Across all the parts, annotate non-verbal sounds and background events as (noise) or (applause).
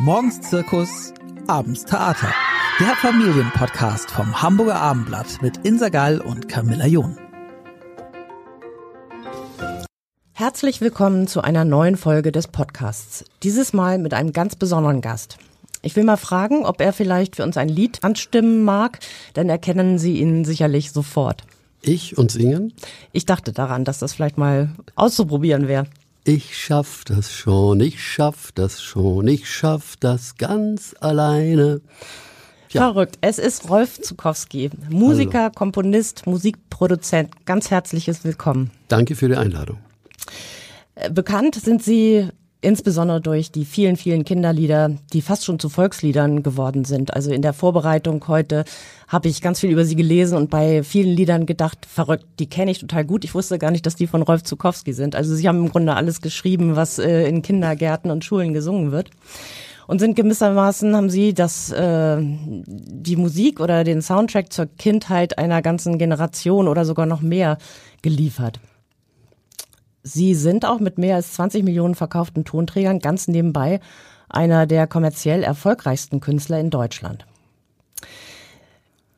Morgens Zirkus, abends Theater. Der Familienpodcast vom Hamburger Abendblatt mit Insa Gall und Camilla John. Herzlich willkommen zu einer neuen Folge des Podcasts. Dieses Mal mit einem ganz besonderen Gast. Ich will mal fragen, ob er vielleicht für uns ein Lied anstimmen mag, dann erkennen Sie ihn sicherlich sofort. Ich und singen? Ich dachte daran, dass das vielleicht mal auszuprobieren wäre. Ich schaff das schon, ich schaff das schon, ich schaff das ganz alleine. Ja. Verrückt. Es ist Rolf Zukowski, Musiker, Hallo. Komponist, Musikproduzent. Ganz herzliches Willkommen. Danke für die Einladung. Äh, bekannt sind Sie insbesondere durch die vielen, vielen Kinderlieder, die fast schon zu Volksliedern geworden sind. Also in der Vorbereitung heute habe ich ganz viel über sie gelesen und bei vielen Liedern gedacht, verrückt, die kenne ich total gut. Ich wusste gar nicht, dass die von Rolf Zukowski sind. Also sie haben im Grunde alles geschrieben, was äh, in Kindergärten und Schulen gesungen wird. Und sind gewissermaßen, haben sie das, äh, die Musik oder den Soundtrack zur Kindheit einer ganzen Generation oder sogar noch mehr geliefert. Sie sind auch mit mehr als 20 Millionen verkauften Tonträgern ganz nebenbei einer der kommerziell erfolgreichsten Künstler in Deutschland.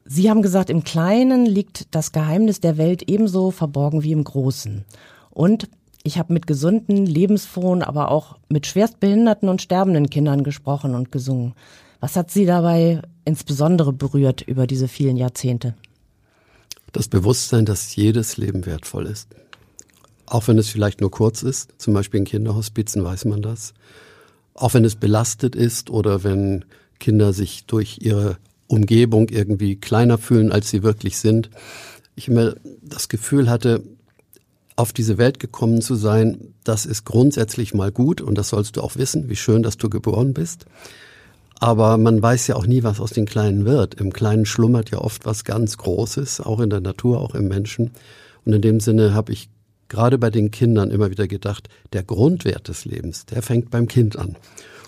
Sie haben gesagt, im Kleinen liegt das Geheimnis der Welt ebenso verborgen wie im Großen. Und ich habe mit gesunden, lebensfrohen, aber auch mit schwerstbehinderten und sterbenden Kindern gesprochen und gesungen. Was hat Sie dabei insbesondere berührt über diese vielen Jahrzehnte? Das Bewusstsein, dass jedes Leben wertvoll ist. Auch wenn es vielleicht nur kurz ist, zum Beispiel in Kinderhospizen weiß man das. Auch wenn es belastet ist oder wenn Kinder sich durch ihre Umgebung irgendwie kleiner fühlen, als sie wirklich sind. Ich immer das Gefühl hatte, auf diese Welt gekommen zu sein, das ist grundsätzlich mal gut und das sollst du auch wissen, wie schön, dass du geboren bist. Aber man weiß ja auch nie, was aus den Kleinen wird. Im Kleinen schlummert ja oft was ganz Großes, auch in der Natur, auch im Menschen. Und in dem Sinne habe ich gerade bei den Kindern immer wieder gedacht, der Grundwert des Lebens, der fängt beim Kind an.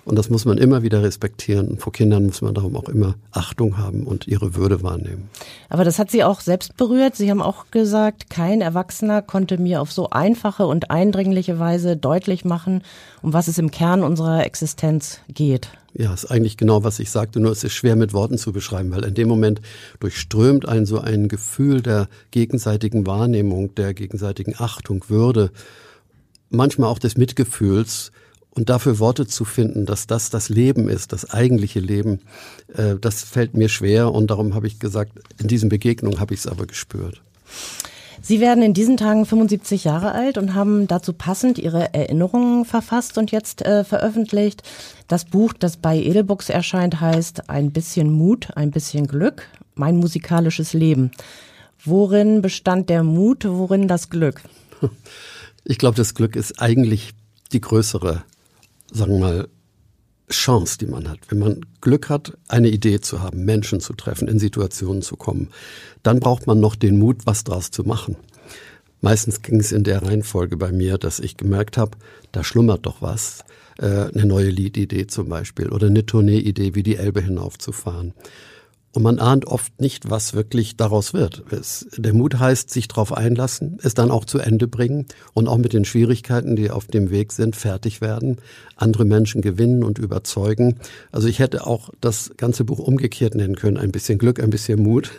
Und das muss man immer wieder respektieren. Und vor Kindern muss man darum auch immer Achtung haben und ihre Würde wahrnehmen. Aber das hat Sie auch selbst berührt. Sie haben auch gesagt, kein Erwachsener konnte mir auf so einfache und eindringliche Weise deutlich machen, um was es im Kern unserer Existenz geht. Ja, ist eigentlich genau, was ich sagte, nur es ist schwer mit Worten zu beschreiben, weil in dem Moment durchströmt ein so ein Gefühl der gegenseitigen Wahrnehmung, der gegenseitigen Achtung, Würde, manchmal auch des Mitgefühls und dafür Worte zu finden, dass das das Leben ist, das eigentliche Leben, äh, das fällt mir schwer und darum habe ich gesagt, in diesen Begegnungen habe ich es aber gespürt. Sie werden in diesen Tagen 75 Jahre alt und haben dazu passend Ihre Erinnerungen verfasst und jetzt äh, veröffentlicht. Das Buch, das bei Edelbooks erscheint, heißt Ein bisschen Mut, ein bisschen Glück, mein musikalisches Leben. Worin bestand der Mut, worin das Glück? Ich glaube, das Glück ist eigentlich die größere, sagen wir mal, Chance, die man hat. Wenn man Glück hat, eine Idee zu haben, Menschen zu treffen, in Situationen zu kommen, dann braucht man noch den Mut, was draus zu machen. Meistens ging es in der Reihenfolge bei mir, dass ich gemerkt habe, da schlummert doch was. Äh, eine neue Liedidee zum Beispiel oder eine Tourneeidee, wie die Elbe hinaufzufahren. Und man ahnt oft nicht, was wirklich daraus wird. Es, der Mut heißt, sich darauf einlassen, es dann auch zu Ende bringen und auch mit den Schwierigkeiten, die auf dem Weg sind, fertig werden, andere Menschen gewinnen und überzeugen. Also ich hätte auch das ganze Buch umgekehrt nennen können, ein bisschen Glück, ein bisschen Mut.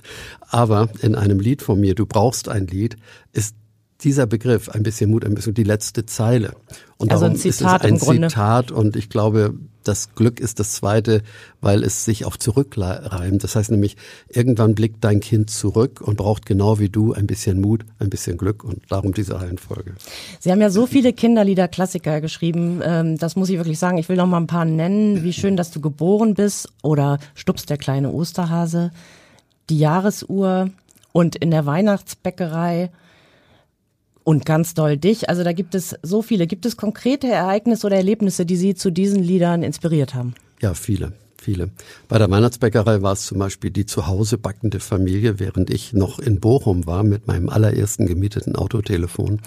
Aber in einem Lied von mir, du brauchst ein Lied, ist dieser Begriff, ein bisschen Mut, ein bisschen die letzte Zeile. Und also darum ein Zitat ist es ein Zitat und ich glaube, das Glück ist das zweite, weil es sich auch zurückreimt. Das heißt nämlich, irgendwann blickt dein Kind zurück und braucht genau wie du ein bisschen Mut, ein bisschen Glück und darum diese Reihenfolge. Sie haben ja so viele Kinderlieder, Klassiker geschrieben. Ähm, das muss ich wirklich sagen. Ich will noch mal ein paar nennen. Wie schön, dass du geboren bist oder Stups der kleine Osterhase, die Jahresuhr und in der Weihnachtsbäckerei und ganz doll dich. Also da gibt es so viele. Gibt es konkrete Ereignisse oder Erlebnisse, die Sie zu diesen Liedern inspiriert haben? Ja, viele. Viele. Bei der Weihnachtsbäckerei war es zum Beispiel die zu Hause backende Familie, während ich noch in Bochum war mit meinem allerersten gemieteten Autotelefon.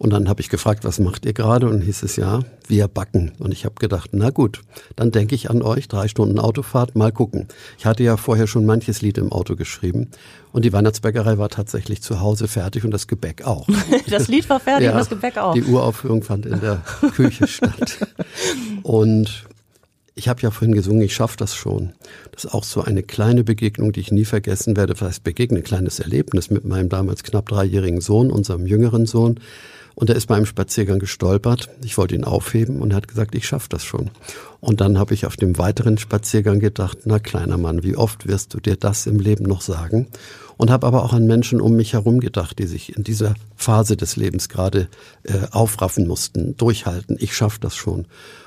Und dann habe ich gefragt, was macht ihr gerade? Und hieß es ja, wir backen. Und ich habe gedacht, na gut, dann denke ich an euch, drei Stunden Autofahrt, mal gucken. Ich hatte ja vorher schon manches Lied im Auto geschrieben. Und die Weihnachtsbäckerei war tatsächlich zu Hause fertig und das Gebäck auch. (laughs) das Lied war fertig ja, und das Gebäck auch. Die Uraufführung fand in der Küche (laughs) statt. Und ich habe ja vorhin gesungen, ich schaffe das schon. Das ist auch so eine kleine Begegnung, die ich nie vergessen werde. Das heißt, begegne, ein kleines Erlebnis mit meinem damals knapp dreijährigen Sohn, unserem jüngeren Sohn. Und er ist bei einem Spaziergang gestolpert. Ich wollte ihn aufheben und er hat gesagt, ich schaffe das schon. Und dann habe ich auf dem weiteren Spaziergang gedacht, na kleiner Mann, wie oft wirst du dir das im Leben noch sagen? Und habe aber auch an Menschen um mich herum gedacht, die sich in dieser Phase des Lebens gerade äh, aufraffen mussten, durchhalten. Ich schaffe das schon.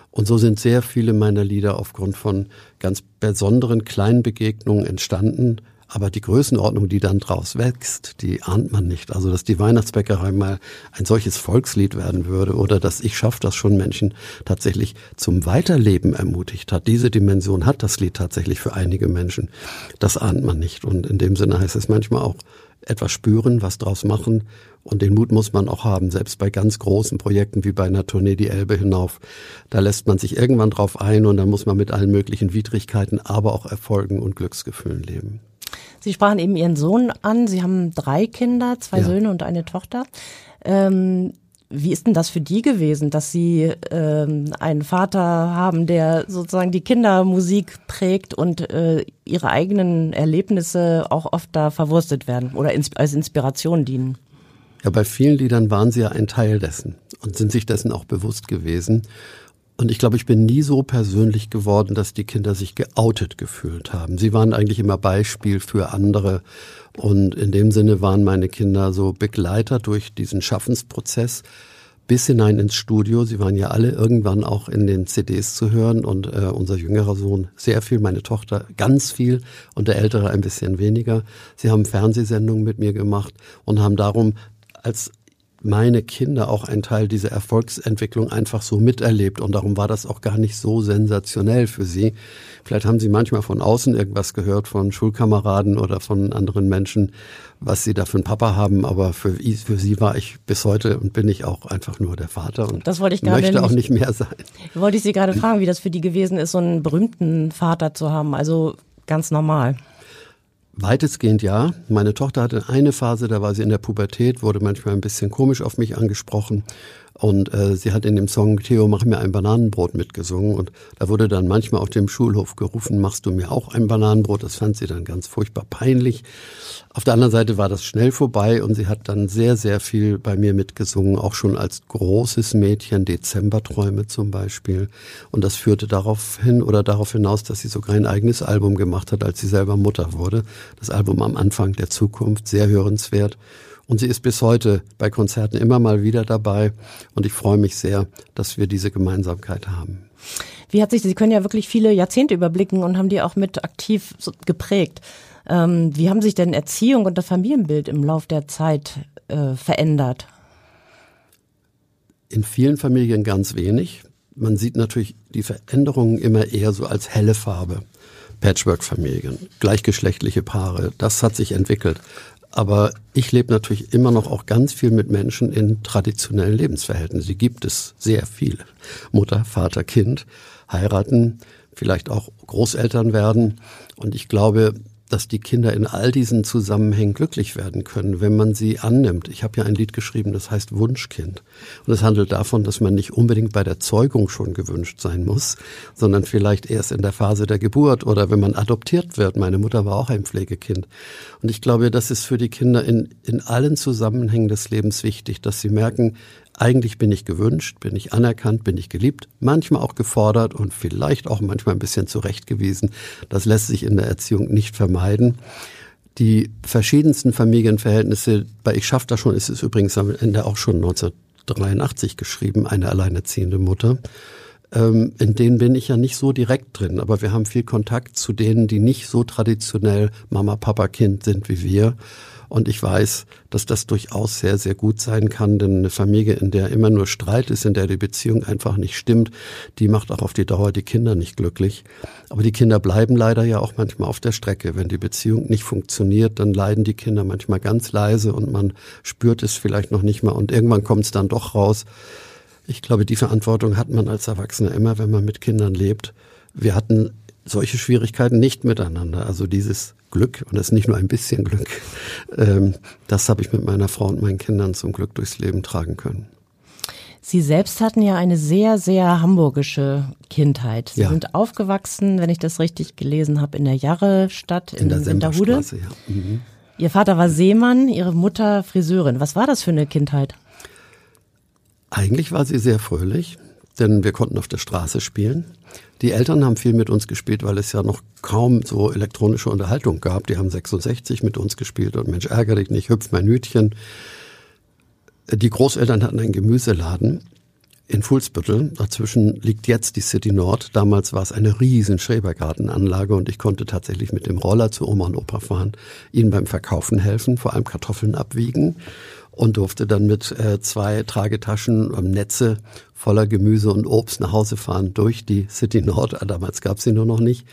Und so sind sehr viele meiner Lieder aufgrund von ganz besonderen kleinen Begegnungen entstanden. Aber die Größenordnung, die dann draus wächst, die ahnt man nicht. Also, dass die Weihnachtsbäckerei mal ein solches Volkslied werden würde oder dass ich schaffe, das schon Menschen tatsächlich zum Weiterleben ermutigt hat. Diese Dimension hat das Lied tatsächlich für einige Menschen. Das ahnt man nicht. Und in dem Sinne heißt es manchmal auch etwas spüren, was draus machen. Und den Mut muss man auch haben, selbst bei ganz großen Projekten wie bei einer Tournee die Elbe hinauf. Da lässt man sich irgendwann drauf ein und dann muss man mit allen möglichen Widrigkeiten, aber auch Erfolgen und Glücksgefühlen leben. Sie sprachen eben Ihren Sohn an. Sie haben drei Kinder, zwei ja. Söhne und eine Tochter. Ähm, wie ist denn das für die gewesen, dass sie ähm, einen Vater haben, der sozusagen die Kindermusik prägt und äh, ihre eigenen Erlebnisse auch oft da verwurstet werden oder ins als Inspiration dienen? Ja, bei vielen Liedern waren sie ja ein Teil dessen und sind sich dessen auch bewusst gewesen. Und ich glaube, ich bin nie so persönlich geworden, dass die Kinder sich geoutet gefühlt haben. Sie waren eigentlich immer Beispiel für andere. Und in dem Sinne waren meine Kinder so Begleiter durch diesen Schaffensprozess bis hinein ins Studio. Sie waren ja alle irgendwann auch in den CDs zu hören und äh, unser jüngerer Sohn sehr viel, meine Tochter ganz viel und der ältere ein bisschen weniger. Sie haben Fernsehsendungen mit mir gemacht und haben darum als meine Kinder auch ein Teil dieser Erfolgsentwicklung einfach so miterlebt und darum war das auch gar nicht so sensationell für sie. Vielleicht haben sie manchmal von außen irgendwas gehört von Schulkameraden oder von anderen Menschen, was sie da für einen Papa haben, aber für, für sie war ich bis heute und bin ich auch einfach nur der Vater und das wollte ich gerade möchte auch nicht mehr sein. Wollte ich Sie gerade fragen, wie das für die gewesen ist, so einen berühmten Vater zu haben, also ganz normal. Weitestgehend ja. Meine Tochter hatte eine Phase, da war sie in der Pubertät, wurde manchmal ein bisschen komisch auf mich angesprochen. Und äh, sie hat in dem Song Theo, mach mir ein Bananenbrot mitgesungen. Und da wurde dann manchmal auf dem Schulhof gerufen, machst du mir auch ein Bananenbrot? Das fand sie dann ganz furchtbar peinlich. Auf der anderen Seite war das schnell vorbei und sie hat dann sehr, sehr viel bei mir mitgesungen, auch schon als großes Mädchen, Dezemberträume zum Beispiel. Und das führte darauf hin oder darauf hinaus, dass sie sogar ein eigenes Album gemacht hat, als sie selber Mutter wurde. Das Album am Anfang der Zukunft, sehr hörenswert. Und sie ist bis heute bei Konzerten immer mal wieder dabei. Und ich freue mich sehr, dass wir diese Gemeinsamkeit haben. Wie hat sich, Sie können ja wirklich viele Jahrzehnte überblicken und haben die auch mit aktiv geprägt. Ähm, wie haben sich denn Erziehung und das Familienbild im Lauf der Zeit äh, verändert? In vielen Familien ganz wenig. Man sieht natürlich die Veränderungen immer eher so als helle Farbe. Patchwork-Familien, gleichgeschlechtliche Paare, das hat sich entwickelt. Aber ich lebe natürlich immer noch auch ganz viel mit Menschen in traditionellen Lebensverhältnissen. Die gibt es sehr viele. Mutter, Vater, Kind, heiraten, vielleicht auch Großeltern werden. Und ich glaube, dass die Kinder in all diesen Zusammenhängen glücklich werden können, wenn man sie annimmt. Ich habe ja ein Lied geschrieben, das heißt Wunschkind. Und es handelt davon, dass man nicht unbedingt bei der Zeugung schon gewünscht sein muss, sondern vielleicht erst in der Phase der Geburt oder wenn man adoptiert wird. Meine Mutter war auch ein Pflegekind. Und ich glaube, das ist für die Kinder in, in allen Zusammenhängen des Lebens wichtig, dass sie merken, eigentlich bin ich gewünscht, bin ich anerkannt, bin ich geliebt, manchmal auch gefordert und vielleicht auch manchmal ein bisschen zurechtgewiesen. Das lässt sich in der Erziehung nicht vermeiden. Die verschiedensten Familienverhältnisse, bei Ich schaff das schon, ist es übrigens am Ende auch schon 1983 geschrieben, eine alleinerziehende Mutter. Ähm, in denen bin ich ja nicht so direkt drin, aber wir haben viel Kontakt zu denen, die nicht so traditionell Mama, Papa, Kind sind wie wir. Und ich weiß, dass das durchaus sehr, sehr gut sein kann, denn eine Familie, in der immer nur Streit ist, in der die Beziehung einfach nicht stimmt, die macht auch auf die Dauer die Kinder nicht glücklich. Aber die Kinder bleiben leider ja auch manchmal auf der Strecke. Wenn die Beziehung nicht funktioniert, dann leiden die Kinder manchmal ganz leise und man spürt es vielleicht noch nicht mal und irgendwann kommt es dann doch raus. Ich glaube, die Verantwortung hat man als Erwachsener immer, wenn man mit Kindern lebt. Wir hatten solche Schwierigkeiten nicht miteinander. Also dieses Glück, und das ist nicht nur ein bisschen Glück, ähm, das habe ich mit meiner Frau und meinen Kindern zum Glück durchs Leben tragen können. Sie selbst hatten ja eine sehr, sehr hamburgische Kindheit. Sie Ja. sind aufgewachsen, wenn ich das richtig gelesen habe, in der Jarre-Stadt in, In der Winterhude. Ja. Mhm. Ihr Vater war Seemann, Ihre Mutter Friseurin. Was war das für eine Kindheit? Eigentlich war sie sehr fröhlich, denn wir konnten auf der Straße spielen. Die Eltern haben viel mit uns gespielt, weil es ja noch kaum so elektronische Unterhaltung gab. Die haben 66 mit uns gespielt und Mensch, ärgere dich nicht, hüpf mein Hütchen. Die Großeltern hatten einen Gemüseladen in Fuhlsbüttel. Dazwischen liegt jetzt die City Nord. Damals war es eine riesen Schrebergartenanlage und ich konnte tatsächlich mit dem Roller zu Oma und Opa fahren, ihnen beim Verkaufen helfen, vor allem Kartoffeln abwiegen und durfte dann mit äh, zwei Tragetaschen ähm, Netze voller Gemüse und Obst nach Hause fahren durch die City Nord. Ah, Damals gab es sie nur noch nicht.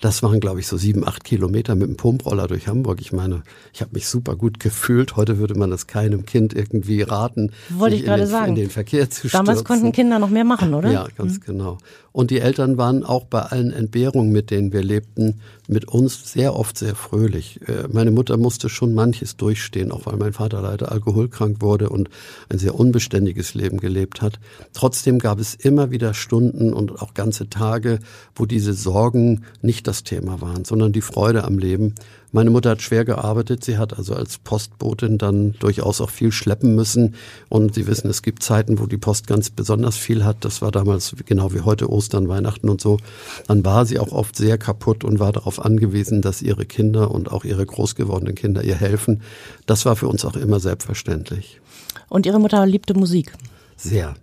Das waren, glaube ich, so sieben, acht Kilometer mit dem Pumproller durch Hamburg. Ich meine, ich habe mich super gut gefühlt. Heute würde man das keinem Kind irgendwie raten, Wollte ich sich in gerade den, sagen. in den Verkehr zu Damals stürzen. konnten Kinder noch mehr machen, oder? Ja, ganz genau. Und die Eltern waren auch bei allen Entbehrungen, mit denen wir lebten, mit uns sehr oft sehr fröhlich. Äh, Meine Mutter musste schon manches durchstehen, auch weil mein Vater leider alkoholkrank wurde und ein sehr unbeständiges Leben gelebt hat. Trotzdem gab es immer wieder Stunden und auch ganze Tage, wo diese Sorgen nicht das Thema waren, sondern die Freude am Leben. Meine Mutter hat schwer gearbeitet. Sie hat also als Postbotin dann durchaus auch viel schleppen müssen. Und Sie wissen, es gibt Zeiten, wo die Post ganz besonders viel hat. Das war damals genau wie heute Ostern, Weihnachten und so. Dann war sie auch oft sehr kaputt und war darauf angewiesen, dass ihre Kinder und auch ihre groß gewordenen Kinder ihr helfen. Das war für uns auch immer selbstverständlich. Und Ihre Mutter liebte Musik. Sehr.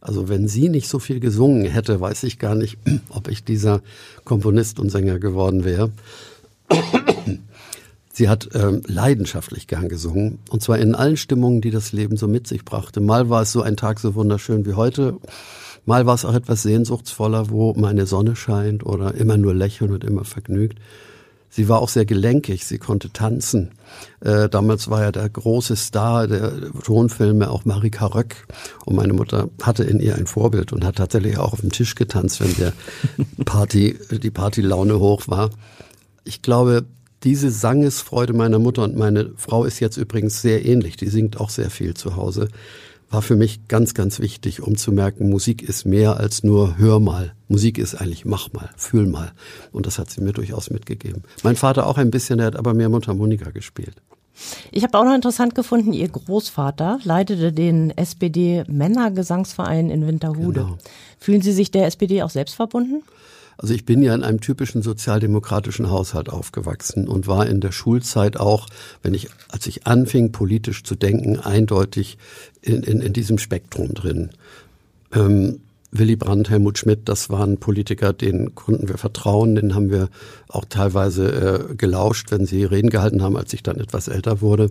Also wenn sie nicht so viel gesungen hätte, weiß ich gar nicht, (clears throat) ob ich dieser Komponist und Sänger geworden wäre. Sie hat ähm, leidenschaftlich gern gesungen und zwar in allen Stimmungen, die das Leben so mit sich brachte. Mal war es so ein Tag so wunderschön wie heute, mal war es auch etwas sehnsuchtsvoller, wo meine Sonne scheint oder immer nur lächeln und immer vergnügt. Sie war auch sehr gelenkig, sie konnte tanzen. Äh, damals war ja der große Star der Tonfilme auch Marika Röck. Und meine Mutter hatte in ihr ein Vorbild und hat tatsächlich auch auf dem Tisch getanzt, wenn der (laughs) Party, die Partylaune hoch war. Ich glaube, diese Sangesfreude meiner Mutter und meine Frau ist jetzt übrigens sehr ähnlich. Die singt auch sehr viel zu Hause. War für mich ganz, ganz wichtig, um zu merken, Musik ist mehr als nur hör mal. Musik ist eigentlich mach mal, fühl mal. Und das hat sie mir durchaus mitgegeben. Mein Vater auch ein bisschen, der hat aber mehr Mundharmonika gespielt. Ich habe auch noch interessant gefunden, Ihr Großvater leitete den SPD Männergesangsverein in Winterhude. Genau. Fühlen Sie sich der SPD auch selbst verbunden? Also ich bin ja in einem typischen sozialdemokratischen Haushalt aufgewachsen und war in der Schulzeit auch, wenn ich, als ich anfing, politisch zu denken, eindeutig in, in, in diesem Spektrum drin. Ähm, Willy Brandt, Helmut Schmidt, das waren Politiker, denen konnten wir vertrauen, denen haben wir auch teilweise äh, gelauscht, wenn sie Reden gehalten haben, als ich dann etwas älter wurde.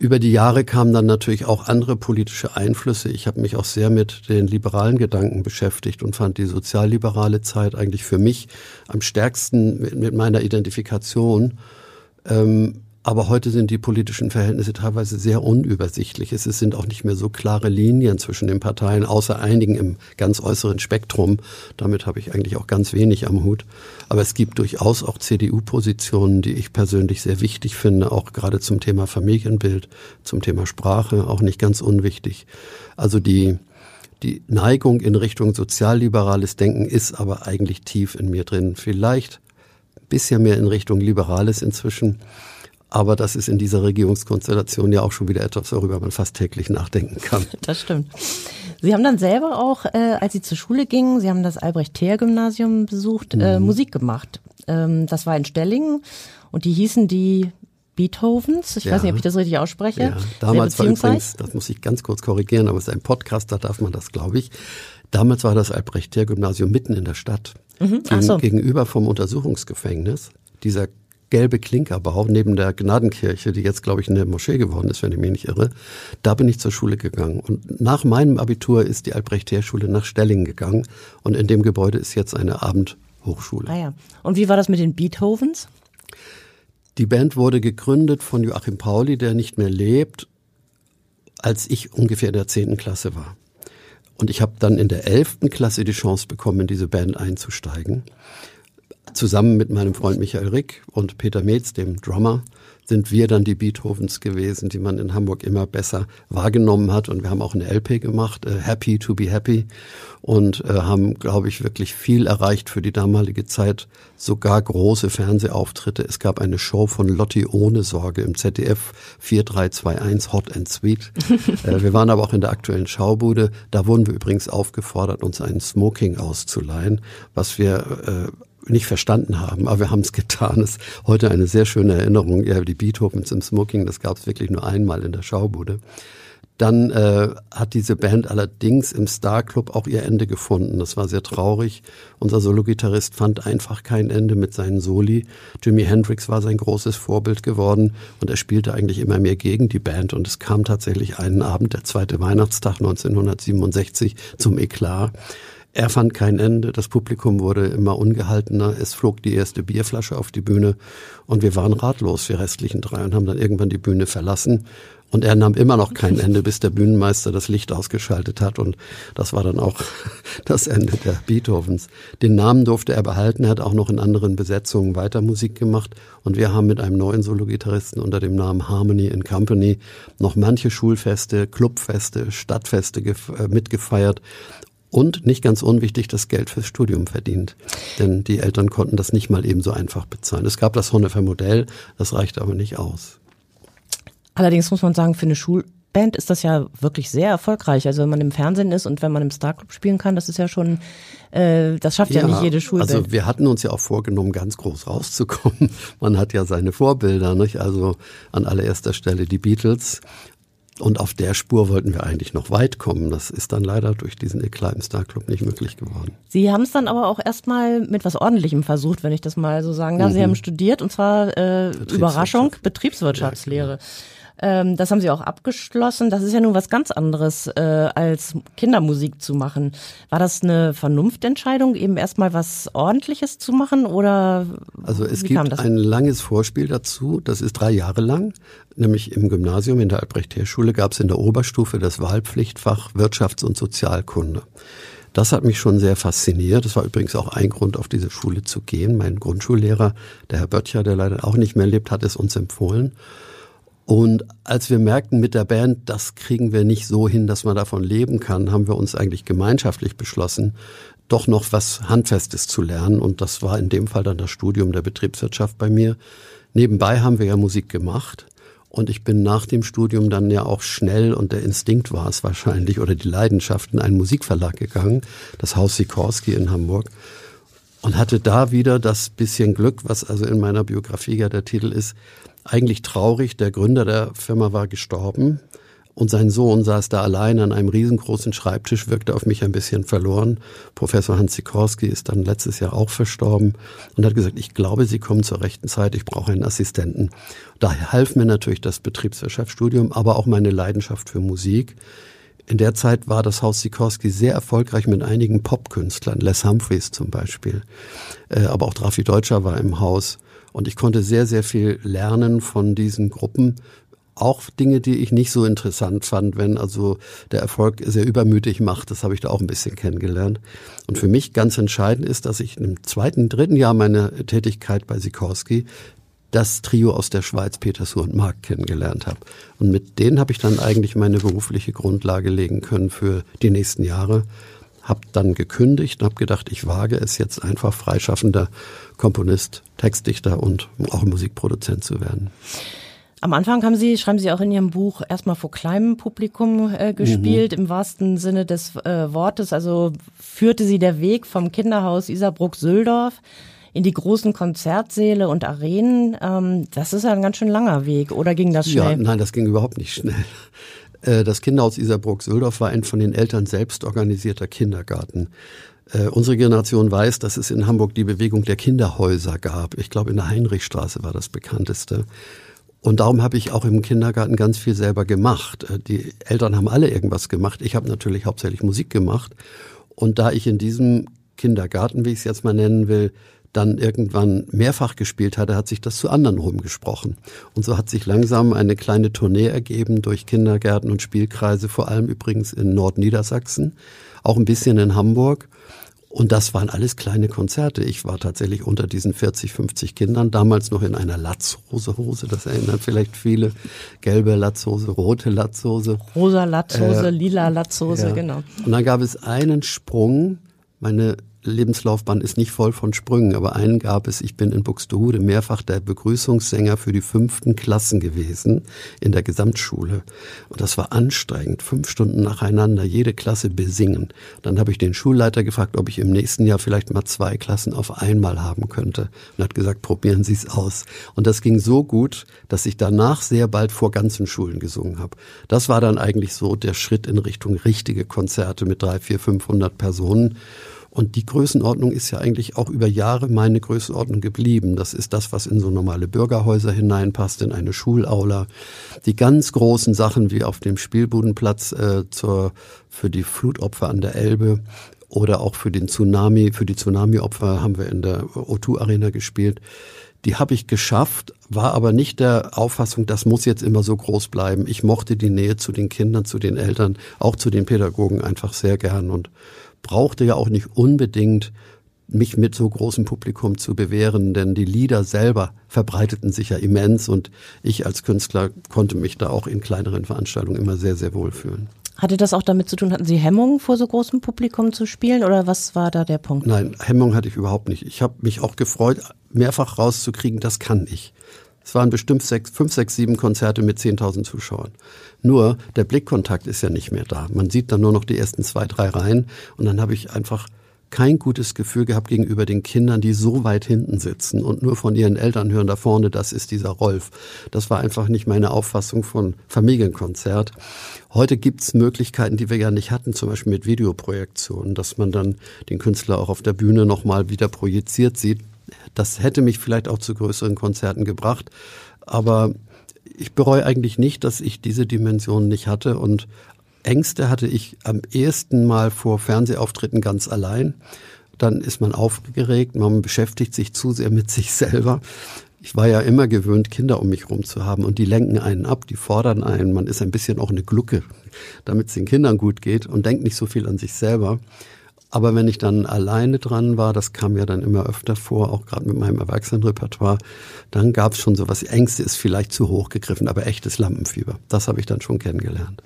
Über die Jahre kamen dann natürlich auch andere politische Einflüsse. Ich habe mich auch sehr mit den liberalen Gedanken beschäftigt und fand die sozialliberale Zeit eigentlich für mich am stärksten mit, meiner Identifikation. Ähm, aber heute sind die politischen Verhältnisse teilweise sehr unübersichtlich. Es sind auch nicht mehr so klare Linien zwischen den Parteien, außer einigen im ganz äußeren Spektrum. Damit habe ich eigentlich auch ganz wenig am Hut. Aber es gibt durchaus auch CDU-Positionen, die ich persönlich sehr wichtig finde, auch gerade zum Thema Familienbild, zum Thema Sprache, auch nicht ganz unwichtig. Also die, die Neigung in Richtung sozialliberales Denken ist aber eigentlich tief in mir drin. Vielleicht ein bisschen mehr in Richtung Liberales inzwischen. Aber das ist in dieser Regierungskonstellation ja auch schon wieder etwas, worüber man fast täglich nachdenken kann. (laughs) Das stimmt. Sie haben dann selber auch, äh, als Sie zur Schule gingen, Sie haben das Albrecht-Theer-Gymnasium besucht, äh, Musik gemacht. Ähm, das war in Stellingen und die hießen die Beethovens. Ich Ja. weiß nicht, ob ich das richtig ausspreche. Ja, damals war übrigens, das muss ich ganz kurz korrigieren, aber es ist ein Podcast, da darf man das, glaube ich. Damals war das Albrecht-Theer-Gymnasium mitten in der Stadt. Mhm, so. Gegenüber vom Untersuchungsgefängnis. Dieser gelbe Klinkerbau neben der Gnadenkirche, die jetzt, glaube ich, eine Moschee geworden ist, wenn ich mich nicht irre. Da bin ich zur Schule gegangen. Und nach meinem Abitur ist die Albrecht-Theer-Schule nach Stellingen gegangen. Und in dem Gebäude ist jetzt eine Abendhochschule. Ah ja. Und wie war das mit den Beethovens? Die Band wurde gegründet von Joachim Pauli, der nicht mehr lebt, als ich ungefähr in der zehnten Klasse war. Und ich habe dann in der elften Klasse die Chance bekommen, in diese Band einzusteigen. Zusammen mit meinem Freund Michael Rick und Peter Metz, dem Drummer. sind wir dann die Beethovens gewesen, die man in Hamburg immer besser wahrgenommen hat. Und wir haben auch eine LP gemacht, äh, Happy to be Happy, und äh, haben, glaube ich, wirklich viel erreicht für die damalige Zeit. Sogar große Fernsehauftritte. Es gab eine Show von Lotti ohne Sorge im ZDF 4321 Hot and Sweet. (laughs) äh, wir waren aber auch in der aktuellen Schaubude. Da wurden wir übrigens aufgefordert, uns einen Smoking auszuleihen, was wir nicht verstanden haben, aber wir haben es getan. Es ist heute eine sehr schöne Erinnerung. Ja, die Beethovens im Smoking, das gab es wirklich nur einmal in der Schaubude. Dann äh, hat diese Band allerdings im Star Club auch ihr Ende gefunden. Das war sehr traurig. Unser Solo-Gitarrist fand einfach kein Ende mit seinen Soli. Jimi Hendrix war sein großes Vorbild geworden und er spielte eigentlich immer mehr gegen die Band. Und es kam tatsächlich einen Abend, der zweite Weihnachtstag 1967, zum Eklat. Er fand kein Ende, das Publikum wurde immer ungehaltener, es flog die erste Bierflasche auf die Bühne und wir waren ratlos, wir restlichen drei, und haben dann irgendwann die Bühne verlassen. Und er nahm immer noch kein Ende, bis der Bühnenmeister das Licht ausgeschaltet hat. Und das war dann auch (laughs) das Ende der Beethovens. Den Namen durfte er behalten. Er hat auch noch in anderen Besetzungen weiter Musik gemacht. Und wir haben mit einem neuen Sologitarristen unter dem Namen Harmony in Company noch manche Schulfeste, Clubfeste, Stadtfeste äh, mitgefeiert und nicht ganz unwichtig das Geld fürs Studium verdient. Denn die Eltern konnten das nicht mal eben so einfach bezahlen. Es gab das Honecker Modell, das reichte aber nicht aus. Allerdings muss man sagen, für eine Schulband ist das ja wirklich sehr erfolgreich. Also wenn man im Fernsehen ist und wenn man im Starclub spielen kann, das ist ja schon, äh, das schafft ja, ja nicht jede Schulband. Also wir hatten uns ja auch vorgenommen, ganz groß rauszukommen. (laughs) Man hat ja seine Vorbilder, nicht? Also an allererster Stelle die Beatles. Und auf der Spur wollten wir eigentlich noch weit kommen. Das ist dann leider durch diesen Eklat im Star Club nicht möglich geworden. Sie haben es dann aber auch erstmal mit was Ordentlichem versucht, wenn ich das mal so sagen darf. Mhm. Sie haben studiert und zwar äh, Überraschung Betriebswirtschaftslehre. Ja, genau. Ähm, das haben sie auch abgeschlossen. Das ist ja nun was ganz anderes, äh, als Kindermusik zu machen. War das eine Vernunftentscheidung, eben erstmal was Ordentliches zu machen oder? Also es gibt ein langes Vorspiel dazu. Das ist drei Jahre lang. Nämlich im Gymnasium in der Albrecht-Heer-Schule gab es in der Oberstufe das Wahlpflichtfach Wirtschafts- und Sozialkunde. Das hat mich schon sehr fasziniert. Das war übrigens auch ein Grund, auf diese Schule zu gehen. Mein Grundschullehrer, der Herr Böttcher, der leider auch nicht mehr lebt, hat es uns empfohlen. Und als wir merkten mit der Band, das kriegen wir nicht so hin, dass man davon leben kann, haben wir uns eigentlich gemeinschaftlich beschlossen, doch noch was Handfestes zu lernen. Und das war in dem Fall dann das Studium der Betriebswirtschaft bei mir. Nebenbei haben wir ja Musik gemacht. Und ich bin nach dem Studium dann ja auch schnell, und der Instinkt war es wahrscheinlich, oder die Leidenschaft, in einen Musikverlag gegangen, das Haus Sikorski in Hamburg, und hatte da wieder das bisschen Glück, was also in meiner Biografie ja der Titel ist, eigentlich traurig. Der Gründer der Firma war gestorben und sein Sohn saß da allein an einem riesengroßen Schreibtisch, wirkte auf mich ein bisschen verloren. Professor Hans Sikorski ist dann letztes Jahr auch verstorben und hat gesagt, ich glaube, Sie kommen zur rechten Zeit, ich brauche einen Assistenten. Da half mir natürlich das Betriebswirtschaftsstudium, aber auch meine Leidenschaft für Musik. In der Zeit war das Haus Sikorski sehr erfolgreich mit einigen Popkünstlern, Les Humphreys zum Beispiel. Äh, aber auch Drafi Deutscher war im Haus. Und ich konnte sehr, sehr viel lernen von diesen Gruppen. Auch Dinge, die ich nicht so interessant fand, wenn also der Erfolg sehr übermütig macht. Das habe ich da auch ein bisschen kennengelernt. Und für mich ganz entscheidend ist, dass ich im zweiten, dritten Jahr meiner Tätigkeit bei Sikorski das Trio aus der Schweiz, Petersur und Mark, kennengelernt habe. Und mit denen habe ich dann eigentlich meine berufliche Grundlage legen können für die nächsten Jahre habe dann gekündigt und habe gedacht, ich wage es jetzt einfach freischaffender Komponist, Textdichter und auch Musikproduzent zu werden. Am Anfang haben Sie, schreiben Sie auch in Ihrem Buch, erstmal vor kleinem Publikum äh, gespielt, mhm. im wahrsten Sinne des äh, Wortes. Also führte Sie der Weg vom Kinderhaus Isarbruck-Söldorf in die großen Konzertsäle und Arenen. Ähm, das ist ja ein ganz schön langer Weg, oder ging das schnell? Ja, nein, das ging überhaupt nicht schnell. Äh, das Kinderhaus Isarburg-Söldorf war ein von den Eltern selbst organisierter Kindergarten. Äh, unsere Generation weiß, dass es in Hamburg die Bewegung der Kinderhäuser gab. Ich glaube, in der Heinrichstraße war das bekannteste. Und darum habe ich auch im Kindergarten ganz viel selber gemacht. Äh, die Eltern haben alle irgendwas gemacht. Ich habe natürlich hauptsächlich Musik gemacht. Und da ich in diesem Kindergarten, wie ich es jetzt mal nennen will, dann irgendwann mehrfach gespielt hatte, hat sich das zu anderen rumgesprochen. Und so hat sich langsam eine kleine Tournee ergeben durch Kindergärten und Spielkreise, vor allem übrigens in Nordniedersachsen, auch ein bisschen in Hamburg. Und das waren alles kleine Konzerte. Ich war tatsächlich unter diesen 40, 50 Kindern, damals noch in einer Latzhose-Hose, das erinnern vielleicht viele. Gelbe Latzhose, rote Latzhose. Rosa Latzhose, äh, lila Latzhose, ja. genau. Und dann gab es einen Sprung. Meine Lebenslaufbahn ist nicht voll von Sprüngen, aber einen gab es. Ich bin in Buxtehude mehrfach der Begrüßungssänger für die fünften Klassen gewesen in der Gesamtschule. Und das war anstrengend. Fünf Stunden nacheinander jede Klasse besingen. Dann habe ich den Schulleiter gefragt, ob ich im nächsten Jahr vielleicht mal zwei Klassen auf einmal haben könnte. Und hat gesagt, probieren Sie es aus. Und das ging so gut, dass ich danach sehr bald vor ganzen Schulen gesungen habe. Das war dann eigentlich so der Schritt in Richtung richtige Konzerte mit drei, vier, 500 Personen. Und die Größenordnung ist ja eigentlich auch über Jahre meine Größenordnung geblieben. Das ist das, was in so normale Bürgerhäuser hineinpasst, in eine Schulaula. Die ganz großen Sachen wie auf dem Spielbudenplatz äh, zur, für die Flutopfer an der Elbe oder auch für den Tsunami, für die Tsunami-Opfer haben wir in der O2 Arena gespielt. Die habe ich geschafft, war aber nicht der Auffassung, das muss jetzt immer so groß bleiben. Ich mochte die Nähe zu den Kindern, zu den Eltern, auch zu den Pädagogen einfach sehr gern und brauchte ja auch nicht unbedingt mich mit so großem Publikum zu bewähren, denn die Lieder selber verbreiteten sich ja immens und ich als Künstler konnte mich da auch in kleineren Veranstaltungen immer sehr, sehr wohl fühlen. Hatte das auch damit zu tun, hatten Sie Hemmungen vor so großem Publikum zu spielen oder was war da der Punkt? Nein, Hemmung hatte ich überhaupt nicht. Ich habe mich auch gefreut, mehrfach rauszukriegen, das kann ich. Es waren bestimmt sechs, fünf, sechs, sieben Konzerte mit 10.000 Zuschauern. Nur der Blickkontakt ist ja nicht mehr da. Man sieht dann nur noch die ersten zwei, drei Reihen und dann habe ich einfach kein gutes Gefühl gehabt gegenüber den Kindern, die so weit hinten sitzen und nur von ihren Eltern hören da vorne, das ist dieser Rolf. Das war einfach nicht meine Auffassung von Familienkonzert. Heute gibt's Möglichkeiten, die wir ja nicht hatten, zum Beispiel mit Videoprojektionen, dass man dann den Künstler auch auf der Bühne nochmal wieder projiziert sieht. Das hätte mich vielleicht auch zu größeren Konzerten gebracht. Aber ich bereue eigentlich nicht, dass ich diese Dimension nicht hatte. Und Ängste hatte ich am ersten Mal vor Fernsehauftritten ganz allein. Dann ist man aufgeregt, man beschäftigt sich zu sehr mit sich selber. Ich war ja immer gewöhnt, Kinder um mich herum zu haben und die lenken einen ab, die fordern einen. Man ist ein bisschen auch eine Glucke, damit es den Kindern gut geht und denkt nicht so viel an sich selber. Aber wenn ich dann alleine dran war, das kam ja dann immer öfter vor, auch gerade mit meinem Erwachsenenrepertoire, dann gab es schon sowas, Ängste ist vielleicht zu hoch gegriffen, aber echtes Lampenfieber. Das habe ich dann schon kennengelernt.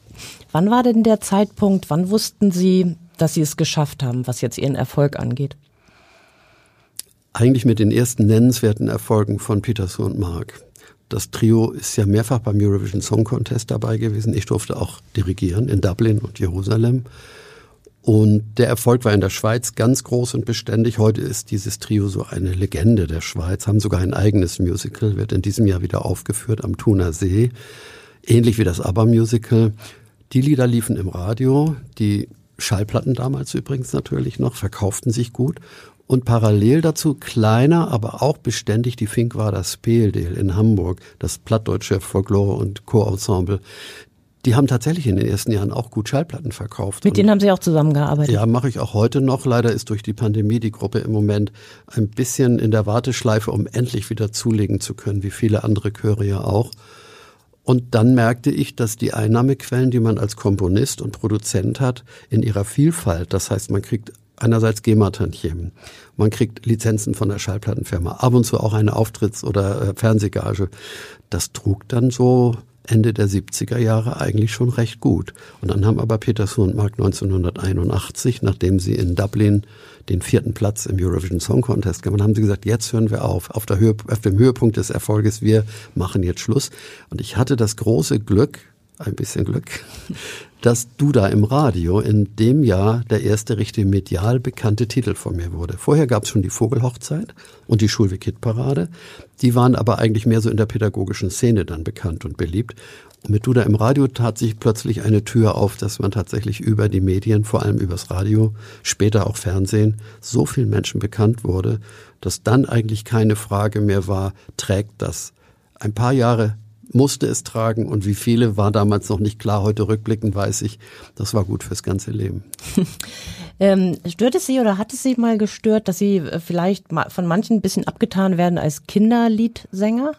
Wann war denn der Zeitpunkt, wann wussten Sie, dass Sie es geschafft haben, was jetzt Ihren Erfolg angeht? Eigentlich mit den ersten nennenswerten Erfolgen von Peterson und Mark. Das Trio ist ja mehrfach beim Eurovision Song Contest dabei gewesen. Ich durfte auch dirigieren in Dublin und Jerusalem. Und der Erfolg war in der Schweiz ganz groß und beständig. Heute ist dieses Trio so eine Legende der Schweiz, haben sogar ein eigenes Musical, wird in diesem Jahr wieder aufgeführt am Thuner See. Ähnlich wie das ABBA-Musical. Die Lieder liefen im Radio, die Schallplatten damals übrigens natürlich noch, verkauften sich gut. Und parallel dazu kleiner, aber auch beständig die Finkwader Speldel in Hamburg, das plattdeutsche Folklore- und Chorensemble die haben tatsächlich in den ersten Jahren auch gut Schallplatten verkauft. Mit denen haben Sie auch zusammengearbeitet? Ja, mache ich auch heute noch. Leider ist durch die Pandemie die Gruppe im Moment ein bisschen in der Warteschleife, um endlich wieder zulegen zu können, wie viele andere Chöre ja auch. Und dann merkte ich, dass die Einnahmequellen, die man als Komponist und Produzent hat, in ihrer Vielfalt, das heißt, man kriegt einerseits GEMA-Tantiemen, man kriegt Lizenzen von der Schallplattenfirma, ab und zu auch eine Auftritts- oder äh, Fernsehgage. Das trug dann so Ende der 70er Jahre eigentlich schon recht gut. Und dann haben aber Peterson und Mark 1981, nachdem sie in Dublin den vierten Platz im Eurovision Song Contest gemacht haben, haben sie gesagt, jetzt hören wir auf, auf, Höhe, auf dem Höhepunkt des Erfolges, wir machen jetzt Schluss. Und ich hatte das große Glück, ein bisschen Glück, dass du da im Radio in dem Jahr der erste richtig medial bekannte Titel von mir wurde. Vorher gab es schon die Vogelhochzeit und die Schulweg-Hit-Parade. Die waren aber eigentlich mehr so in der pädagogischen Szene dann bekannt und beliebt. Und mit Duda im Radio tat sich plötzlich eine Tür auf, dass man tatsächlich über die Medien, vor allem übers Radio, später auch Fernsehen, so vielen Menschen bekannt wurde, dass dann eigentlich keine Frage mehr war, trägt das. Ein paar Jahre musste es tragen und wie viele war damals noch nicht klar. Heute rückblickend weiß ich, das war gut fürs ganze Leben. (laughs) ähm, stört es Sie oder hat es Sie mal gestört, dass Sie äh, vielleicht von manchen ein bisschen abgetan werden als Kinderliedsänger?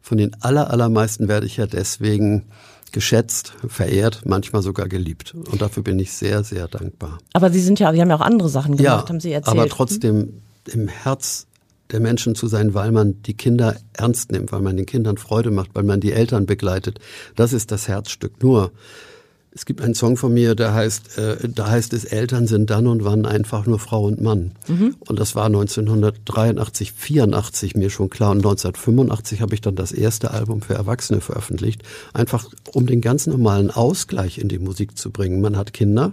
Von den aller, allermeisten werde ich ja deswegen geschätzt, verehrt, manchmal sogar geliebt. Und dafür bin ich sehr, sehr dankbar. Aber Sie sind ja, Sie haben ja auch andere Sachen gemacht, ja, haben Sie erzählt. Aber trotzdem im Herz der Menschen zu sein, weil man die Kinder ernst nimmt, weil man den Kindern Freude macht, weil man die Eltern begleitet. Das ist das Herzstück. Nur es gibt einen Song von mir, der heißt, äh, da heißt es, Eltern sind dann und wann einfach nur Frau und Mann. Mhm. Und das war 1983, 84 mir schon klar. Und 1985 habe ich dann das erste Album für Erwachsene veröffentlicht. Einfach um den ganz normalen Ausgleich in die Musik zu bringen. Man hat Kinder,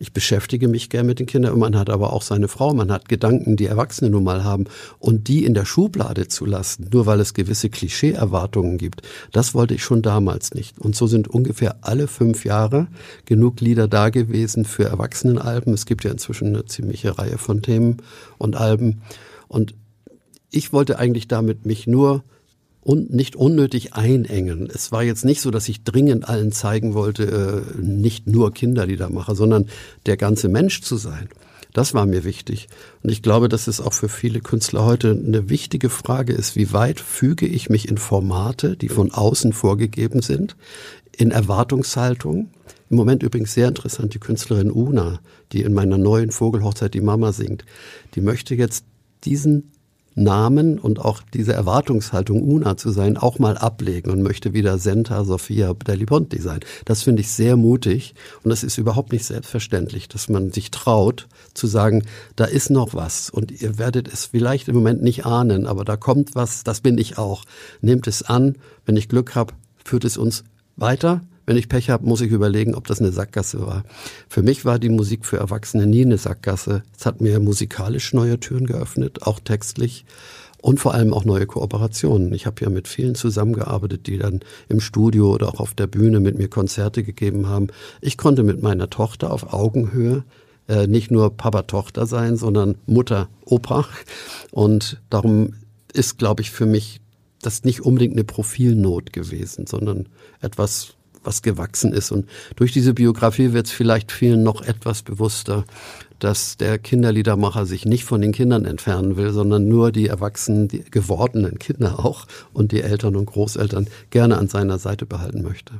ich beschäftige mich gern mit den Kindern. Man hat aber auch seine Frau, man hat Gedanken, die Erwachsene nun mal haben. Und die in der Schublade zu lassen, nur weil es gewisse Klischee-Erwartungen gibt, das wollte ich schon damals nicht. Und so sind ungefähr alle fünf Jahre genug Lieder da gewesen für Erwachsenenalben. Es gibt ja inzwischen eine ziemliche Reihe von Themen und Alben. Und ich wollte eigentlich damit mich nur und nicht unnötig einengen. Es war jetzt nicht so, dass ich dringend allen zeigen wollte, äh, nicht nur Kinderlieder mache, sondern der ganze Mensch zu sein. Das war mir wichtig. Und ich glaube, dass es auch für viele Künstler heute eine wichtige Frage ist, wie weit füge ich mich in Formate, die von außen vorgegeben sind, in Erwartungshaltung. Im Moment übrigens sehr interessant die Künstlerin Una, die in meiner neuen Vogelhochzeit die Mama singt. Die möchte jetzt diesen Namen und auch diese Erwartungshaltung, Una zu sein, auch mal ablegen und möchte wieder Senta Sophia Deli Ponti sein. Das finde ich sehr mutig und es ist überhaupt nicht selbstverständlich, dass man sich traut zu sagen, da ist noch was und ihr werdet es vielleicht im Moment nicht ahnen, aber da kommt was, das bin ich auch. Nehmt es an, wenn ich Glück habe, führt es uns weiter wenn ich Pech habe, muss ich überlegen, ob das eine Sackgasse war. Für mich war die Musik für Erwachsene nie eine Sackgasse. Es hat mir musikalisch neue Türen geöffnet, auch textlich und vor allem auch neue Kooperationen. Ich habe ja mit vielen zusammengearbeitet, die dann im Studio oder auch auf der Bühne mit mir Konzerte gegeben haben. Ich konnte mit meiner Tochter auf Augenhöhe äh, nicht nur Papa-Tochter sein, sondern Mutter-Opa. Und darum ist, glaube ich, für mich das nicht unbedingt eine Profilnot gewesen, sondern etwas, was gewachsen ist. Und durch diese Biografie wird es vielleicht vielen noch etwas bewusster, dass der Kinderliedermacher sich nicht von den Kindern entfernen will, sondern nur die erwachsenen, die gewordenen Kinder auch und die Eltern und Großeltern gerne an seiner Seite behalten möchte.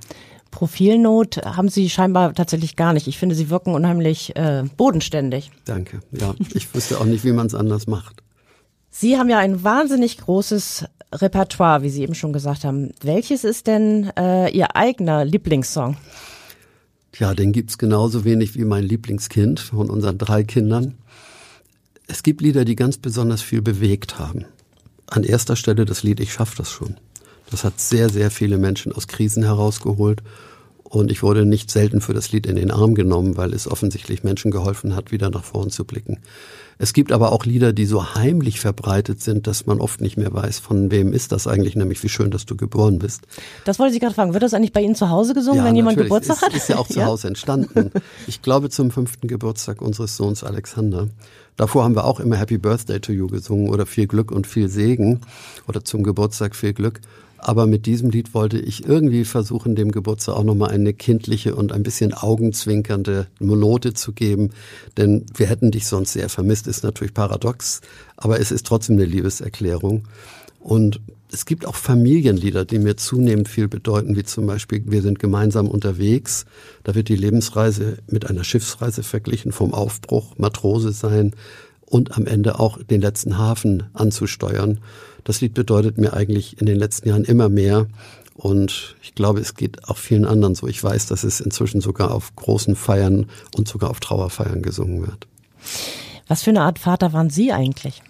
Profilnot haben Sie scheinbar tatsächlich gar nicht. Ich finde, Sie wirken unheimlich äh, bodenständig. Danke. Ja, ich wüsste auch nicht, wie man es anders macht. Sie haben ja ein wahnsinnig großes Repertoire, wie Sie eben schon gesagt haben. Welches ist denn äh, Ihr eigener Lieblingssong? Ja, den gibt's genauso wenig wie mein Lieblingskind von unseren drei Kindern. Es gibt Lieder, die ganz besonders viel bewegt haben. An erster Stelle das Lied Ich schaff das schon. Das hat sehr, sehr viele Menschen aus Krisen herausgeholt. Und ich wurde nicht selten für das Lied in den Arm genommen, weil es offensichtlich Menschen geholfen hat, wieder nach vorn zu blicken. Es gibt aber auch Lieder, die so heimlich verbreitet sind, dass man oft nicht mehr weiß, von wem ist das eigentlich, nämlich wie schön, dass du geboren bist. Das wollte ich gerade fragen. Wird das eigentlich bei Ihnen zu Hause gesungen, ja, wenn jemand Geburtstag ist, hat? Ist ja auch (laughs) zu Hause entstanden. Ich glaube zum fünften Geburtstag unseres Sohns Alexander. Davor haben wir auch immer Happy Birthday to You gesungen oder viel Glück und viel Segen oder zum Geburtstag viel Glück. Aber mit diesem Lied wollte ich irgendwie versuchen, dem Geburtstag auch nochmal eine kindliche und ein bisschen augenzwinkernde Note zu geben. Denn wir hätten dich sonst sehr vermisst, ist natürlich paradox, aber es ist trotzdem eine Liebeserklärung. Und es gibt auch Familienlieder, die mir zunehmend viel bedeuten, wie zum Beispiel Wir sind gemeinsam unterwegs. Da wird die Lebensreise mit einer Schiffsreise verglichen, vom Aufbruch, Matrose sein und am Ende auch den letzten Hafen anzusteuern. Das Lied bedeutet mir eigentlich in den letzten Jahren immer mehr. Und ich glaube, es geht auch vielen anderen so. Ich weiß, dass es inzwischen sogar auf großen Feiern und sogar auf Trauerfeiern gesungen wird. Was für eine Art Vater waren Sie eigentlich?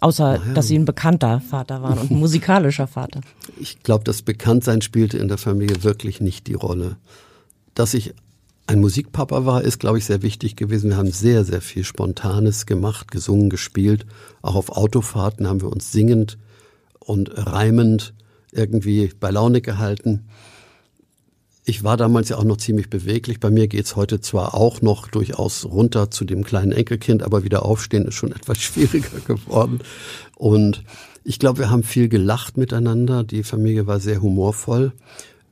Außer, naja. dass Sie ein bekannter Vater waren und ein (laughs) musikalischer Vater. Ich glaube, das Bekanntsein spielte in der Familie wirklich nicht die Rolle. Dass ich ein Musikpapa war, ist, glaube ich, sehr wichtig gewesen. Wir haben sehr, sehr viel Spontanes gemacht, gesungen, gespielt. Auch auf Autofahrten haben wir uns singend und reimend irgendwie bei Laune gehalten. Ich war damals ja auch noch ziemlich beweglich. Bei mir geht's heute zwar auch noch durchaus runter zu dem kleinen Enkelkind, aber wieder aufstehen ist schon (laughs) etwas schwieriger geworden. Und ich glaube, wir haben viel gelacht miteinander. Die Familie war sehr humorvoll.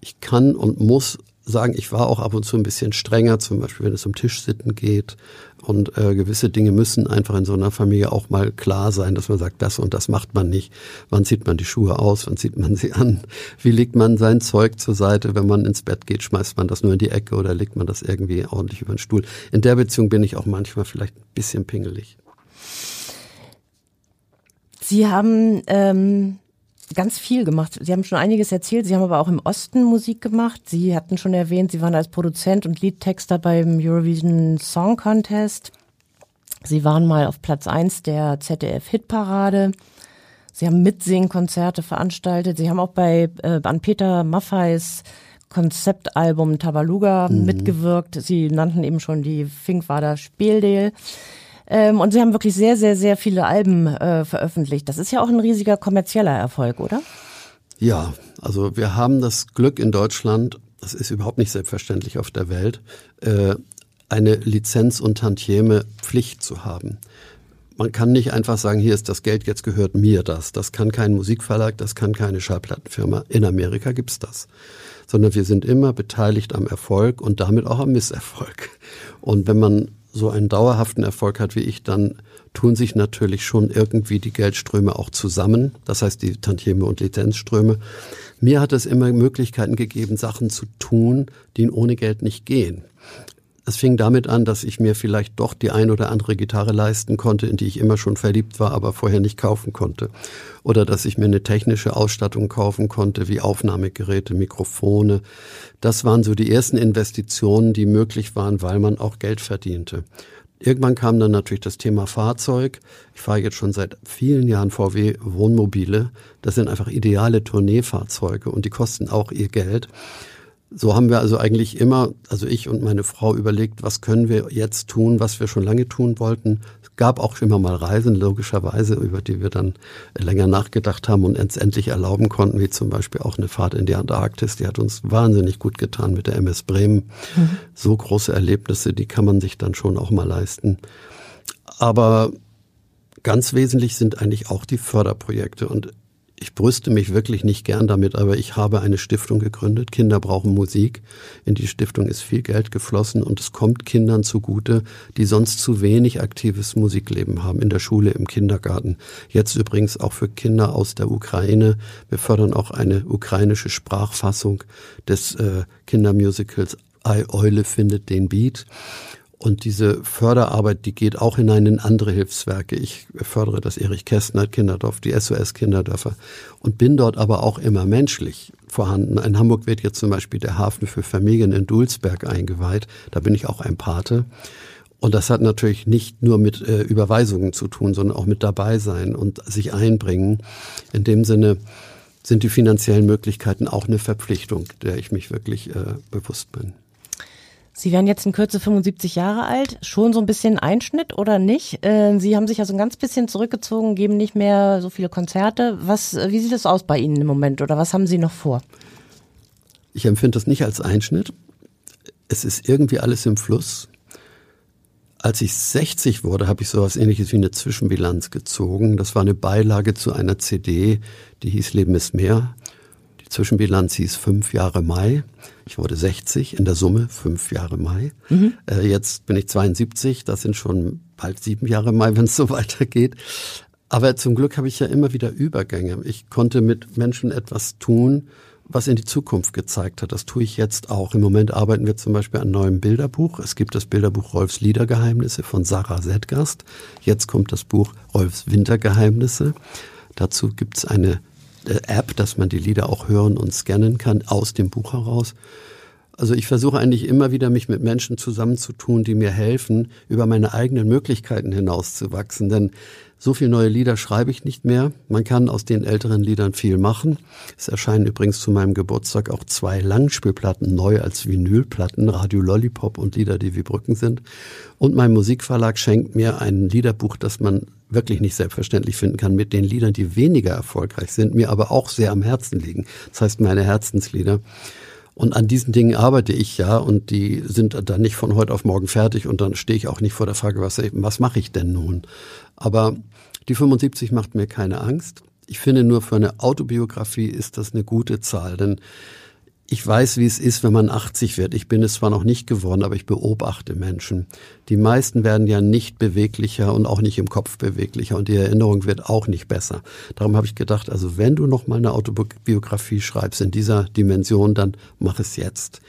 Ich kann und muss sagen, ich war auch ab und zu ein bisschen strenger, zum Beispiel wenn es um Tischsitten geht. Und äh, gewisse Dinge müssen einfach in so einer Familie auch mal klar sein, dass man sagt, das und das macht man nicht. Wann zieht man die Schuhe aus? Wann zieht man (laughs) sie an? Wie legt man sein Zeug zur Seite? Wenn man ins Bett geht, schmeißt man das nur in die Ecke oder legt man das irgendwie ordentlich über den Stuhl? In der Beziehung bin ich auch manchmal vielleicht ein bisschen pingelig. Sie haben ähm, ganz viel gemacht. Sie haben schon einiges erzählt. Sie haben aber auch im Osten Musik gemacht. Sie hatten schon erwähnt, Sie waren als Produzent und Liedtexter beim Eurovision Song Contest. Sie waren mal auf Platz eins der ZDF Hitparade. Sie haben Mitsingkonzerte veranstaltet. Sie haben auch bei äh, an Peter Maffeis Konzeptalbum Tabaluga mhm. mitgewirkt. Sie nannten eben schon die Finkwader Spieldeel. Ähm, und sie haben wirklich sehr, sehr, sehr viele Alben äh, veröffentlicht. Das ist ja auch ein riesiger kommerzieller Erfolg, oder? Ja, also wir haben das Glück in Deutschland, das ist überhaupt nicht selbstverständlich auf der Welt, äh, eine Lizenz- und Tantieme-Pflicht zu haben. Man kann nicht einfach sagen, hier ist das Geld, jetzt gehört mir das. Das kann kein Musikverlag, das kann keine Schallplattenfirma. In Amerika gibt's das. Sondern wir sind immer beteiligt am Erfolg und damit auch am Misserfolg. Und wenn man so einen dauerhaften Erfolg hat wie ich, dann tun sich natürlich schon irgendwie die Geldströme auch zusammen. Das heißt, die Tantieme und Lizenzströme. Mir hat es immer Möglichkeiten gegeben, Sachen zu tun, die ohne Geld nicht gehen. Es fing damit an, dass ich mir vielleicht doch die ein oder andere Gitarre leisten konnte, in die ich immer schon verliebt war, aber vorher nicht kaufen konnte. Oder dass ich mir eine technische Ausstattung kaufen konnte, wie Aufnahmegeräte, Mikrofone. Das waren so die ersten Investitionen, die möglich waren, weil man auch Geld verdiente. Irgendwann kam dann natürlich das Thema Fahrzeug. Ich fahre jetzt schon seit vielen Jahren VW Wohnmobile. Das sind einfach ideale Tourneefahrzeuge und die kosten auch ihr Geld. So haben wir also eigentlich immer, also ich und meine Frau überlegt, was können wir jetzt tun, was wir schon lange tun wollten. Es gab auch immer mal Reisen, logischerweise, über die wir dann länger nachgedacht haben und endlich erlauben konnten, wie zum Beispiel auch eine Fahrt in die Antarktis. Die hat uns wahnsinnig gut getan mit der MS Bremen. Mhm. So große Erlebnisse, die kann man sich dann schon auch mal leisten. Aber ganz wesentlich sind eigentlich auch die Förderprojekte. Und ich brüste mich wirklich nicht gern damit, aber ich habe eine Stiftung gegründet. Kinder brauchen Musik. In die Stiftung ist viel Geld geflossen und es kommt Kindern zugute, die sonst zu wenig aktives Musikleben haben, in der Schule, im Kindergarten. Jetzt übrigens auch für Kinder aus der Ukraine. Wir fördern auch eine ukrainische Sprachfassung des äh, Kindermusicals I Eule findet den Beat. Und diese Förderarbeit, die geht auch hinein in andere Hilfswerke. Ich fördere das Erich Kästner Kinderdorf, die SOS Kinderdörfer und bin dort aber auch immer menschlich vorhanden. In Hamburg wird jetzt zum Beispiel der Hafen für Familien in Dulsberg eingeweiht. Da bin ich auch ein Pate. Und das hat natürlich nicht nur mit äh, Überweisungen zu tun, sondern auch mit dabei sein und sich einbringen. In dem Sinne sind die finanziellen Möglichkeiten auch eine Verpflichtung, der ich mich wirklich äh, bewusst bin. Sie werden jetzt in Kürze 75 Jahre alt. Schon so ein bisschen Einschnitt oder nicht? Äh, Sie haben sich ja so ein ganz bisschen zurückgezogen, geben nicht mehr so viele Konzerte. Was, wie sieht das aus bei Ihnen im Moment oder was haben Sie noch vor? Ich empfinde das nicht als Einschnitt. Es ist irgendwie alles im Fluss. Als ich 60 wurde, habe ich sowas ähnliches wie eine Zwischenbilanz gezogen. Das war eine Beilage zu einer CD, die hieß Leben ist mehr. Zwischenbilanz hieß fünf Jahre Mai. Ich wurde 60 in der Summe, fünf Jahre Mai. Mhm. Äh, jetzt bin ich 72, das sind schon bald sieben Jahre Mai, (laughs) wenn es so weitergeht. Aber zum Glück habe ich ja immer wieder Übergänge. Ich konnte mit Menschen etwas tun, was in die Zukunft gezeigt hat. Das tue ich jetzt auch. Im Moment arbeiten wir zum Beispiel an einem neuen Bilderbuch. Es gibt das Bilderbuch Rolfs Liedergeheimnisse von Sarah Sedgast. Jetzt kommt das Buch Rolfs Wintergeheimnisse. Dazu gibt es eine App, dass man die Lieder auch hören und scannen kann aus dem Buch heraus. Also ich versuche eigentlich immer wieder, mich mit Menschen zusammenzutun, die mir helfen, über meine eigenen Möglichkeiten hinauszuwachsen. Denn so viele neue Lieder schreibe ich nicht mehr. Man kann aus den älteren Liedern viel machen. Es erscheinen übrigens zu meinem Geburtstag auch zwei Langspielplatten neu als Vinylplatten, Radio Lollipop und Lieder, die wie Brücken sind. Und mein Musikverlag schenkt mir ein Liederbuch, das man wirklich nicht selbstverständlich finden kann, mit den Liedern, die weniger erfolgreich sind, mir aber auch sehr am Herzen liegen. Das heißt, meine Herzenslieder. Und an diesen Dingen arbeite ich ja und die sind dann nicht von heute auf morgen fertig und dann stehe ich auch nicht vor der Frage, was, was mache ich denn nun? Aber die 75 macht mir keine Angst. Ich finde nur für eine Autobiografie ist das eine gute Zahl, denn ich weiß, wie es ist, wenn man 80 wird. Ich bin es zwar noch nicht geworden, aber ich beobachte Menschen. Die meisten werden ja nicht beweglicher und auch nicht im Kopf beweglicher und die Erinnerung wird auch nicht besser. Darum habe ich gedacht, also wenn du noch mal eine Autobiografie schreibst in dieser Dimension, dann mach es jetzt.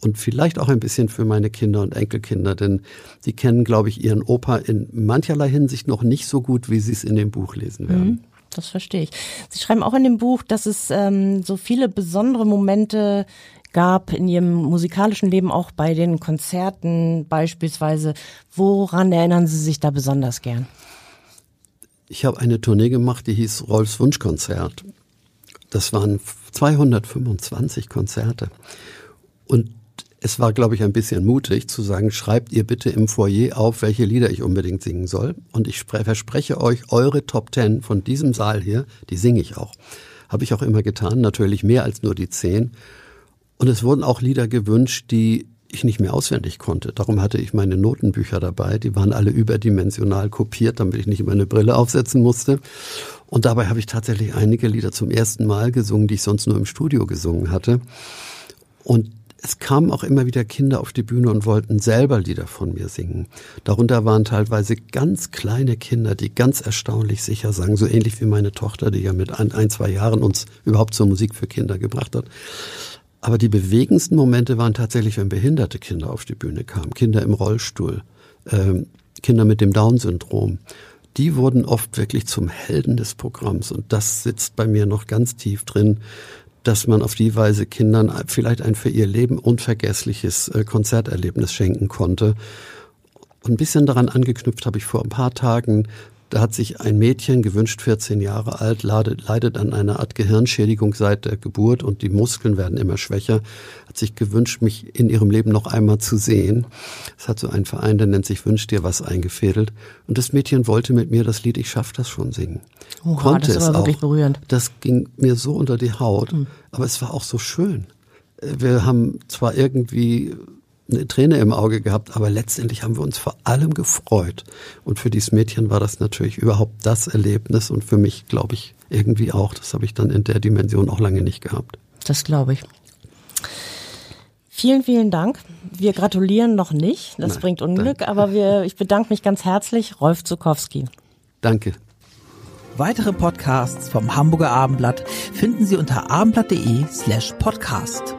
Und vielleicht auch ein bisschen für meine Kinder und Enkelkinder, denn die kennen, glaube ich, ihren Opa in mancherlei Hinsicht noch nicht so gut, wie sie es in dem Buch lesen werden. Mhm das verstehe ich. Sie schreiben auch in dem Buch, dass es ähm, so viele besondere Momente gab in Ihrem musikalischen Leben, auch bei den Konzerten beispielsweise. Woran erinnern Sie sich da besonders gern? Ich habe eine Tournee gemacht, die hieß Rolfs Wunschkonzert. Das waren 225 Konzerte. Und es war, glaube ich, ein bisschen mutig zu sagen, schreibt ihr bitte im Foyer auf, welche Lieder ich unbedingt singen soll. Und ich verspreche euch, eure Top Ten von diesem Saal hier, die singe ich auch. Habe ich auch immer getan, natürlich mehr als nur die zehn. Und es wurden auch Lieder gewünscht, die ich nicht mehr auswendig konnte. Darum hatte ich meine Notenbücher dabei. Die waren alle überdimensional kopiert, damit ich nicht immer eine Brille aufsetzen musste. Und dabei habe ich tatsächlich einige Lieder zum ersten Mal gesungen, die ich sonst nur im Studio gesungen hatte. Und es kamen auch immer wieder Kinder auf die Bühne und wollten selber Lieder von mir singen. Darunter waren teilweise ganz kleine Kinder, die ganz erstaunlich sicher sangen, so ähnlich wie meine Tochter, die ja mit ein, ein zwei Jahren uns überhaupt zur Musik für Kinder gebracht hat. Aber die bewegendsten Momente waren tatsächlich, wenn behinderte Kinder auf die Bühne kamen, Kinder im Rollstuhl, äh, Kinder mit dem Down-Syndrom. Die wurden oft wirklich zum Helden des Programms und das sitzt bei mir noch ganz tief drin, dass man auf die Weise Kindern vielleicht ein für ihr Leben unvergessliches äh, Konzerterlebnis schenken konnte. Und ein bisschen daran angeknüpft habe ich vor ein paar Tagen da hat sich ein Mädchen, gewünscht 14 Jahre alt, leidet an einer Art Gehirnschädigung seit der Geburt und die Muskeln werden immer schwächer, hat sich gewünscht, mich in ihrem Leben noch einmal zu sehen. Es hat so einen Verein, der nennt sich Wünsch dir was eingefädelt. Und das Mädchen wollte mit mir das Lied Ich schaff das schon singen. Oha, Konnte das ist aber es wirklich auch. berührend. Das ging mir so unter die Haut, mhm. aber es war auch so schön. Wir haben zwar irgendwie eine Träne im Auge gehabt, aber letztendlich haben wir uns vor allem gefreut. Und für dieses Mädchen war das natürlich überhaupt das Erlebnis und für mich, glaube ich, irgendwie auch. Das habe ich dann in der Dimension auch lange nicht gehabt. Das glaube ich. Vielen, vielen Dank. Wir gratulieren noch nicht. Das Nein, bringt Unglück, danke. aber wir, ich bedanke mich ganz herzlich. Rolf Zukowski. Danke. Weitere Podcasts vom Hamburger Abendblatt finden Sie unter abendblatt.de slash podcast.